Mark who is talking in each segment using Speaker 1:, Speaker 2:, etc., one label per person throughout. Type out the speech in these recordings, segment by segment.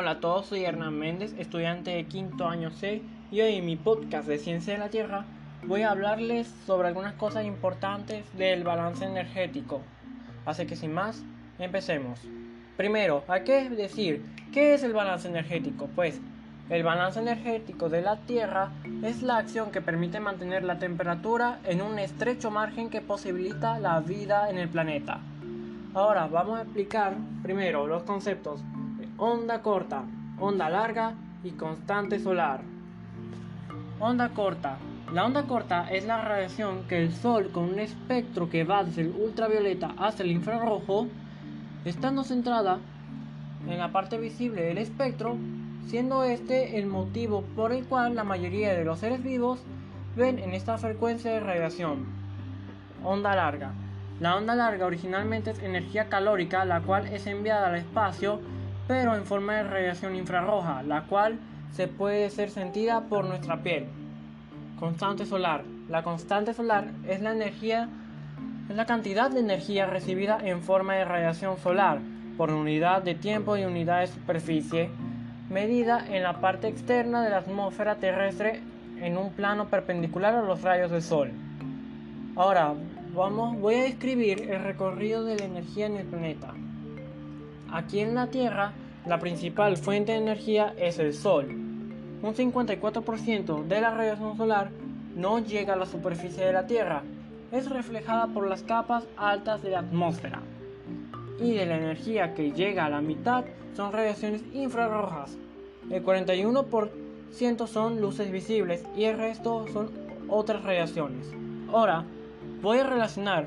Speaker 1: Hola a todos, soy Hernán Méndez, estudiante de quinto año C y hoy en mi podcast de Ciencia de la Tierra voy a hablarles sobre algunas cosas importantes del balance energético. Así que sin más, empecemos. Primero, hay que decir, ¿qué es el balance energético? Pues el balance energético de la Tierra es la acción que permite mantener la temperatura en un estrecho margen que posibilita la vida en el planeta. Ahora vamos a explicar primero los conceptos onda corta, onda larga y constante solar. Onda corta. La onda corta es la radiación que el Sol con un espectro que va desde el ultravioleta hasta el infrarrojo, estando centrada en la parte visible del espectro, siendo este el motivo por el cual la mayoría de los seres vivos ven en esta frecuencia de radiación. Onda larga. La onda larga originalmente es energía calórica, la cual es enviada al espacio pero en forma de radiación infrarroja, la cual se puede ser sentida por nuestra piel. Constante solar. La constante solar es la energía es la cantidad de energía recibida en forma de radiación solar por unidad de tiempo y unidad de superficie, medida en la parte externa de la atmósfera terrestre en un plano perpendicular a los rayos del sol. Ahora, vamos, voy a describir el recorrido de la energía en el planeta. Aquí en la Tierra, la principal fuente de energía es el Sol. Un 54% de la radiación solar no llega a la superficie de la Tierra, es reflejada por las capas altas de la atmósfera. Y de la energía que llega a la mitad son radiaciones infrarrojas. El 41% son luces visibles y el resto son otras radiaciones. Ahora, voy a relacionar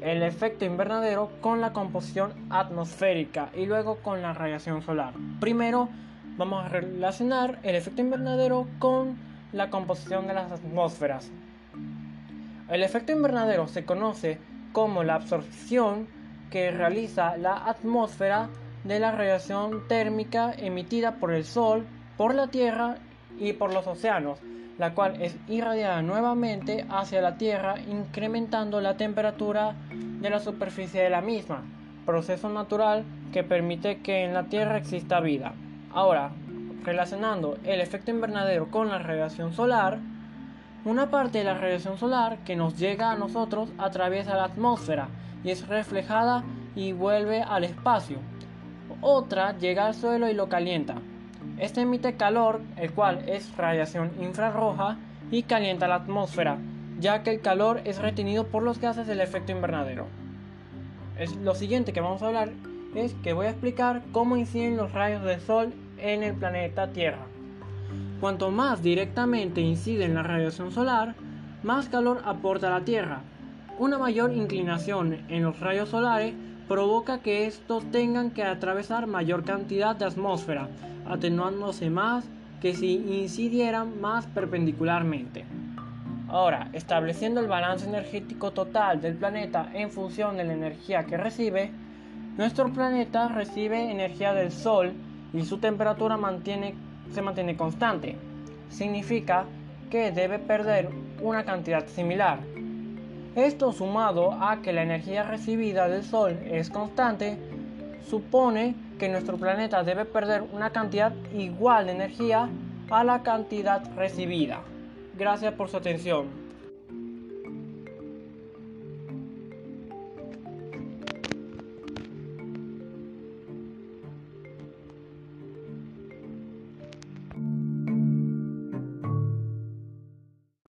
Speaker 1: el efecto invernadero con la composición atmosférica y luego con la radiación solar. Primero vamos a relacionar el efecto invernadero con la composición de las atmósferas. El efecto invernadero se conoce como la absorción que realiza la atmósfera de la radiación térmica emitida por el Sol, por la Tierra y por los océanos la cual es irradiada nuevamente hacia la Tierra incrementando la temperatura de la superficie de la misma, proceso natural que permite que en la Tierra exista vida. Ahora, relacionando el efecto invernadero con la radiación solar, una parte de la radiación solar que nos llega a nosotros atraviesa la atmósfera y es reflejada y vuelve al espacio. Otra llega al suelo y lo calienta. Este emite calor, el cual es radiación infrarroja, y calienta la atmósfera, ya que el calor es retenido por los gases del efecto invernadero. Lo siguiente que vamos a hablar es que voy a explicar cómo inciden los rayos del Sol en el planeta Tierra. Cuanto más directamente incide en la radiación solar, más calor aporta a la Tierra. Una mayor inclinación en los rayos solares provoca que estos tengan que atravesar mayor cantidad de atmósfera, atenuándose más que si incidieran más perpendicularmente. Ahora, estableciendo el balance energético total del planeta en función de la energía que recibe, nuestro planeta recibe energía del Sol y su temperatura se mantiene constante. Significa que debe perder una cantidad similar. Esto sumado a que la energía recibida del Sol es constante, supone que nuestro planeta debe perder una cantidad igual de energía a la cantidad recibida. Gracias por su atención.